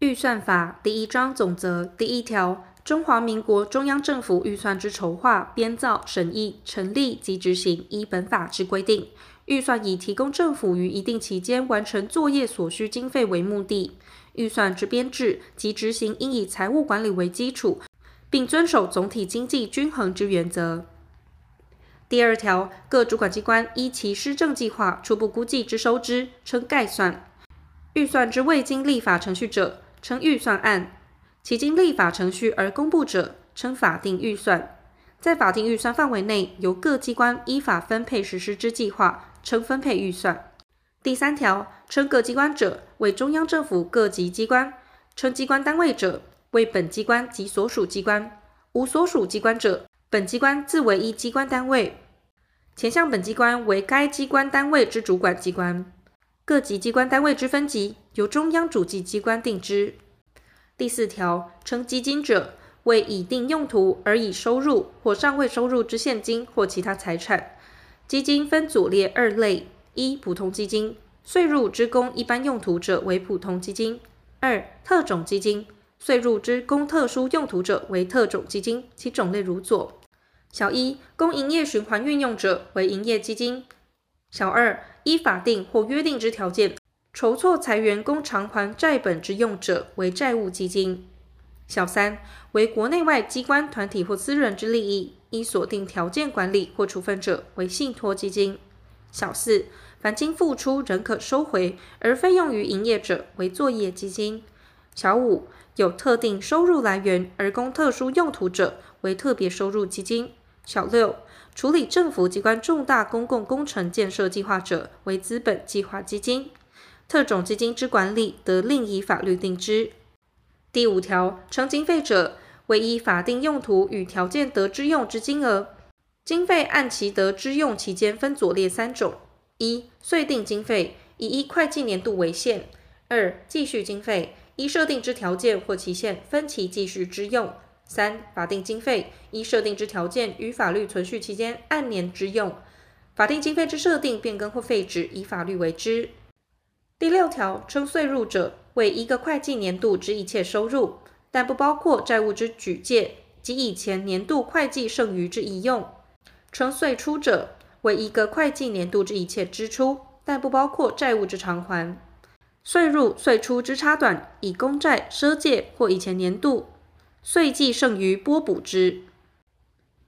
预算法第一章总则第一条：中华民国中央政府预算之筹划、编造、审议、成立及执行，依本法之规定。预算以提供政府于一定期间完成作业所需经费为目的。预算之编制及执行应以财务管理为基础，并遵守总体经济均衡之原则。第二条，各主管机关依其施政计划初步估计之收支，称概算。预算之未经立法程序者，称预算案；其经立法程序而公布者，称法定预算。在法定预算范围内，由各机关依法分配实施之计划，称分配预算。第三条，称各机关者，为中央政府各级机关；称机关单位者，为本机关及所属机关。无所属机关者，本机关自为一机关单位。前项本机关为该机关单位之主管机关。各级机关单位之分级，由中央主计机关定之。第四条，称基金者，为已定用途而已收入或尚未收入之现金或其他财产。基金分左列二类：一、普通基金，岁入之供一般用途者为普通基金；二、特种基金，岁入之供特殊用途者为特种基金。其种类如左：小一，供营业循环运用者为营业基金；小二，依法定或约定之条件，筹措财源供偿还债本之用者为债务基金；小三为国内外机关团体或私人之利益，依所定条件管理或处分者为信托基金；小四凡经付出仍可收回而非用于营业者为作业基金；小五有特定收入来源而供特殊用途者为特别收入基金；小六。处理政府机关重大公共工程建设计划者为资本计划基金，特种基金之管理得另依法律定之。第五条，成经费者，为依法定用途与条件得之用之金额。经费按其得之用期间分左列三种：一、遂定经费，以一会计年度为限；二、继续经费，依设定之条件或期限分期继续之用。三、法定经费依设定之条件与法律存续期间按年之用，法定经费之设定、变更或废止，以法律为之。第六条，称岁入者为一个会计年度之一切收入，但不包括债务之举借及以前年度会计剩余之遗用；称岁出者为一个会计年度之一切支出，但不包括债务之偿还。岁入岁出之差短，以公债赊借或以前年度。岁计剩余拨补之。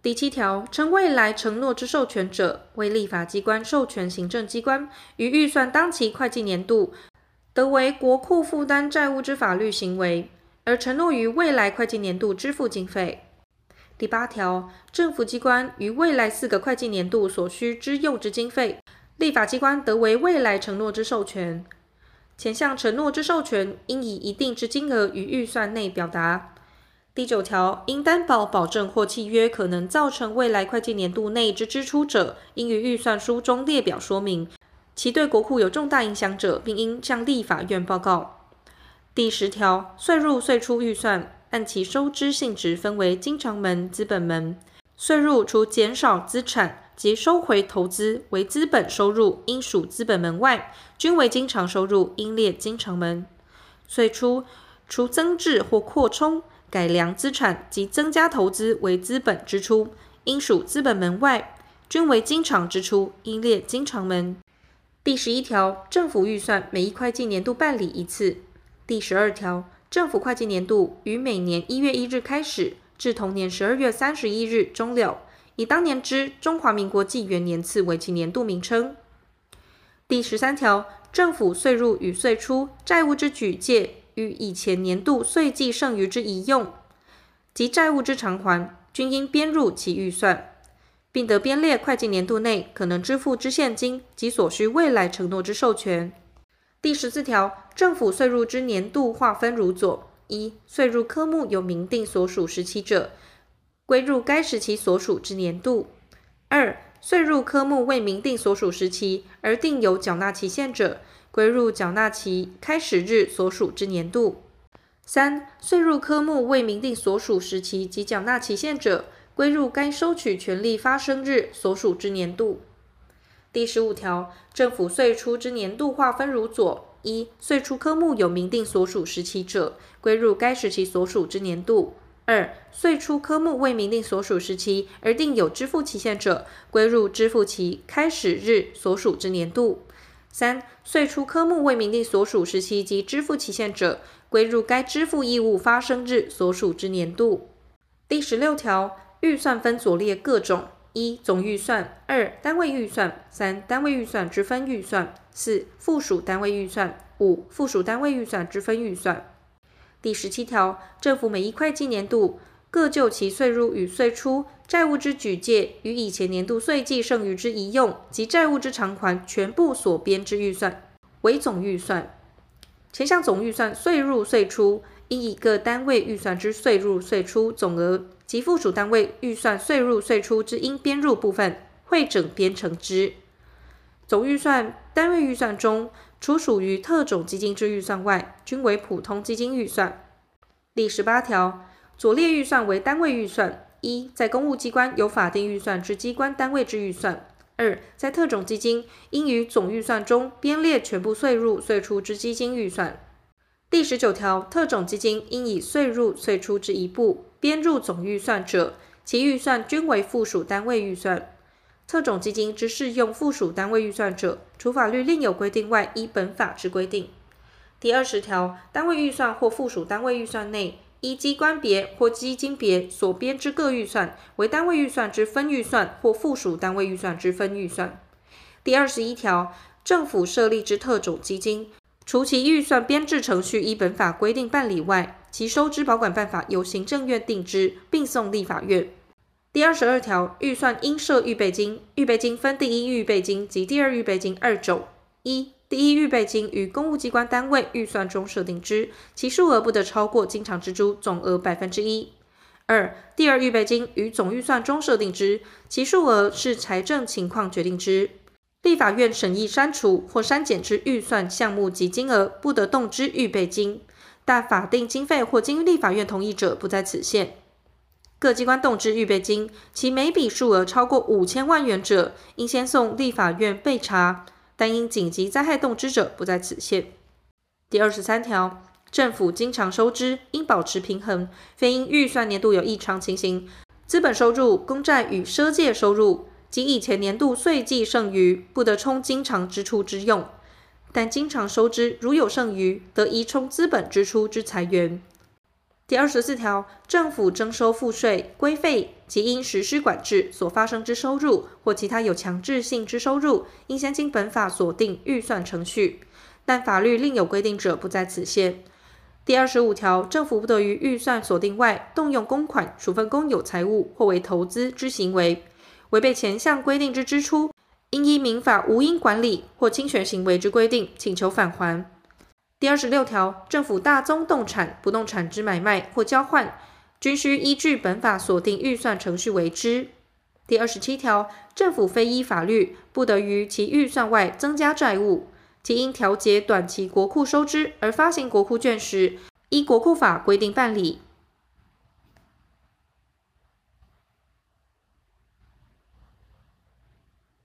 第七条，称未来承诺之授权者，为立法机关授权行政机关于预算当期会计年度，得为国库负担债务之法律行为，而承诺于未来会计年度支付经费。第八条，政府机关于未来四个会计年度所需之用之经费，立法机关得为未来承诺之授权。前项承诺之授权，应以一定之金额于预算内表达。第九条，应担保、保证或契约可能造成未来会计年度内之支出者，应于预算书中列表说明；其对国库有重大影响者，并应向立法院报告。第十条，税入税出预算，按其收支性质分为经常门、资本门。税入除减少资产及收回投资为资本收入，应属资本门外，均为经常收入，应列经常门。税出除增置或扩充。改良资产及增加投资为资本支出，应属资本门外，均为经常支出，应列经常门。第十一条，政府预算每一会计年度办理一次。第十二条，政府会计年度于每年一月一日开始，至同年十二月三十一日终了，以当年之中华民国纪元年次为其年度名称。第十三条，政府岁入与岁出债务之举借。与以前年度岁计剩余之一用及债务之偿还，均应编入其预算，并得编列会计年度内可能支付之现金及所需未来承诺之授权。第十四条，政府税入之年度划分如左：一、岁入科目有明定所属时期者，归入该时期所属之年度；二、岁入科目未明定所属时期而定有缴纳期限者。归入缴纳期开始日所属之年度。三、岁入科目未明定所属时期及缴纳期限者，归入该收取权利发生日所属之年度。第十五条，政府税出之年度划分如左：一、岁出科目有明定所属时期者，归入该时期所属之年度；二、岁出科目未明定所属时期而定有支付期限者，归入支付期开始日所属之年度；三、岁出科目未明定所属时期及支付期限者，归入该支付义务发生日所属之年度。第十六条，预算分左列各种。一、总预算；二、单位预算；三、单位预算之分预算；四、附属单位预算；五、附属单位预算之分预算。第十七条，政府每一会计年度，各就其税入与税出债务之举借与以前年度岁计剩余之一用及债务之偿还全部所编之预算，为总预算。前项总预算岁入岁出，应以各单位预算之岁入岁出总额。及附属单位预算岁入岁出之应编入部分，汇整编成之总预算单位预算中，除属于特种基金之预算外，均为普通基金预算。第十八条，左列预算为单位预算：一，在公务机关有法定预算之机关单位之预算；二，在特种基金应于总预算中编列全部税入税出之基金预算。第十九条，特种基金应以岁入岁出之一部。编入总预算者，其预算均为附属单位预算。特种基金之适用附属单位预算者，除法律另有规定外，依本法之规定。第二十条，单位预算或附属单位预算内，依机关别或基金别所编制各预算，为单位预算之分预算或附属单位预算之分预算。第二十一条，政府设立之特种基金，除其预算编制程序依本法规定办理外，其收支保管办法由行政院定之，并送立法院。第二十二条，预算应设预备金，预备金分第一预备金及第二预备金二种。一、第一预备金于公务机关单位预算中设定之，其数额不得超过经常支出总额百分之一。二、第二预备金于总预算中设定之，其数额是财政情况决定之。立法院审议删除或删减之预算项目及金额，不得动之预备金。但法定经费或经立法院同意者，不在此限。各机关动之预备金，其每笔数额超过五千万元者，应先送立法院备查；但因紧急灾害动之者，不在此限。第二十三条，政府经常收支应保持平衡，非因预算年度有异常情形，资本收入、公债与赊借收入及以前年度岁计剩余，不得充经常支出之用。但经常收支如有剩余，得移充资本支出之财源。第二十四条，政府征收赋税、规费及因实施管制所发生之收入或其他有强制性之收入，应先经本法所定预算程序，但法律另有规定者，不在此限。第二十五条，政府不得于预算锁定外动用公款处分公有财物或为投资之行为，违背前项规定之支出。应依民法无因管理或侵权行为之规定，请求返还。第二十六条，政府大宗动产、不动产之买卖或交换，均需依据本法锁定预算程序为之。第二十七条，政府非依法律，不得于其预算外增加债务，其因调节短期国库收支而发行国库券时，依国库法规定办理。